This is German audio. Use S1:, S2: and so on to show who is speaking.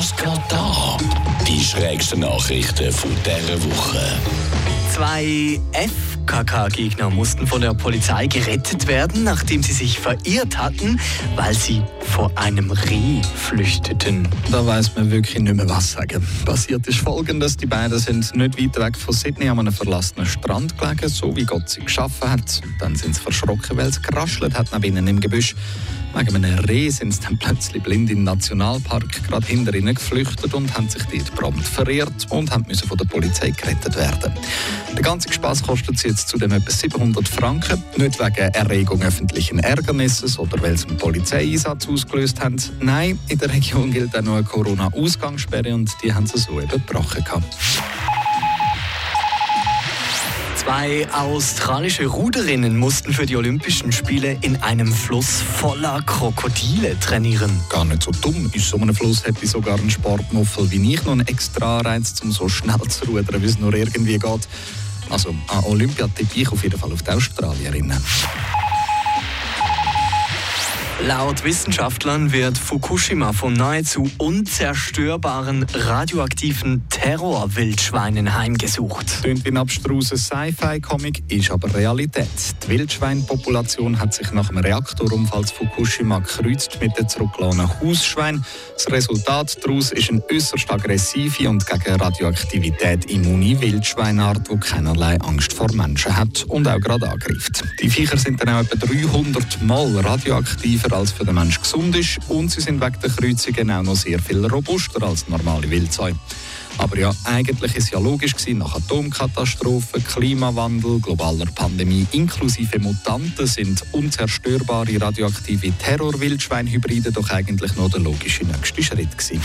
S1: Was geht da? Die schrägsten Nachrichten von dieser Woche.
S2: Zwei FKK-Gegner mussten von der Polizei gerettet werden, nachdem sie sich verirrt hatten, weil sie vor einem Reh flüchteten.
S3: Da weiß man wirklich nicht mehr was sagen. Passiert ist folgendes: Die beiden sind nicht weit weg von Sydney an einem verlassenen Strand gelegen, so wie Gott sie geschaffen hat. Dann sind sie verschrocken, weil es geraschelt hat neben ihnen im Gebüsch. Wegen einem Reh sind sie dann plötzlich blind in den Nationalpark gerade hinter ihnen geflüchtet und haben sich dort prompt verirrt und haben müssen von der Polizei gerettet werden. Der ganze Spaß kostet sie jetzt zudem etwa 700 Franken. Nicht wegen Erregung öffentlichen Ärgernisses oder weil sie einen Polizeieinsatz ausgelöst haben. Nein, in der Region gilt auch noch eine Corona-Ausgangssperre und die haben sie so eben gebrochen.
S2: Zwei australische Ruderinnen mussten für die Olympischen Spiele in einem Fluss voller Krokodile trainieren.
S3: Gar nicht so dumm. In so einem Fluss hätte ich sogar einen Sportmuffel wie ich noch einen extra Reiz, um so schnell zu rudern, wie es nur irgendwie geht. Also an Olympia tippe ich auf jeden Fall auf die Australierinnen.
S2: Laut Wissenschaftlern wird Fukushima von nahezu unzerstörbaren radioaktiven Terrorwildschweinen heimgesucht.
S3: Klingt wie ein abstruser Sci-Fi-Comic, ist aber Realität. Die Wildschweinpopulation hat sich nach dem Reaktorunfall Fukushima gekreuzt mit den zurückgelassenen Hausschweinen. Das Resultat daraus ist eine äußerst aggressive und gegen Radioaktivität immune Wildschweinart, die keinerlei Angst vor Menschen hat und auch gerade angreift. Die Viecher sind dann auch etwa 300 Mal radioaktiver schneller als für den Mensch gesund ist und sie sind wegen der Kreuzungen auch noch sehr viel robuster als normale Wildzäune. Aber ja, eigentlich ist ja logisch gewesen, nach Atomkatastrophen, Klimawandel, globaler Pandemie inklusive Mutanten sind unzerstörbare radioaktive Terrorwildschweinhybride doch eigentlich nur der logische nächste Schritt gewesen.